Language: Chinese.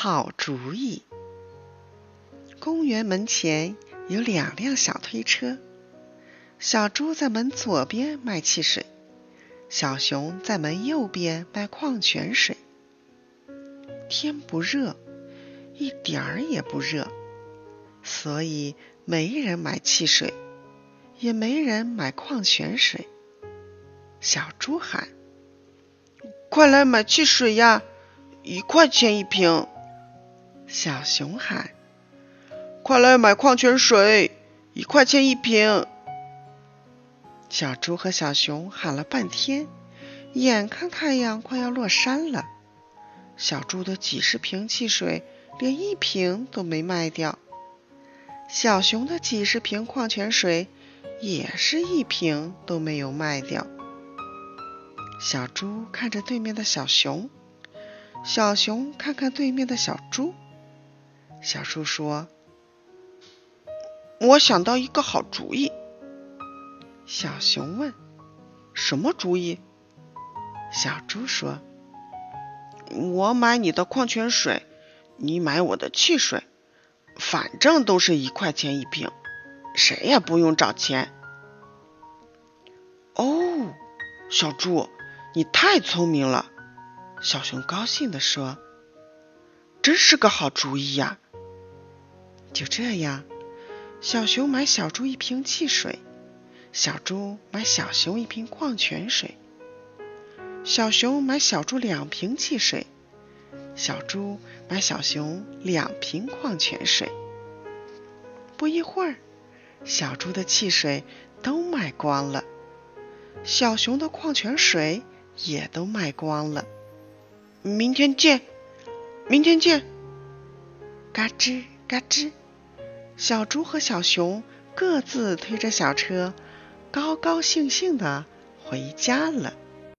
好主意。公园门前有两辆小推车，小猪在门左边卖汽水，小熊在门右边卖矿泉水。天不热，一点儿也不热，所以没人买汽水，也没人买矿泉水。小猪喊：“快来买汽水呀，一块钱一瓶！”小熊喊：“快来买矿泉水，一块钱一瓶！”小猪和小熊喊了半天，眼看太阳快要落山了。小猪的几十瓶汽水连一瓶都没卖掉，小熊的几十瓶矿泉水也是一瓶都没有卖掉。小猪看着对面的小熊，小熊看看对面的小猪。小猪说：“我想到一个好主意。”小熊问：“什么主意？”小猪说。我买你的矿泉水，你买我的汽水，反正都是一块钱一瓶，谁也不用找钱。哦，小猪，你太聪明了！小熊高兴地说：“真是个好主意呀！”就这样，小熊买小猪一瓶汽水，小猪买小熊一瓶矿泉水。小熊买小猪两瓶汽水，小猪买小熊两瓶矿泉水。不一会儿，小猪的汽水都卖光了，小熊的矿泉水也都卖光了。明天见，明天见！嘎吱嘎吱，小猪和小熊各自推着小车，高高兴兴地回家了。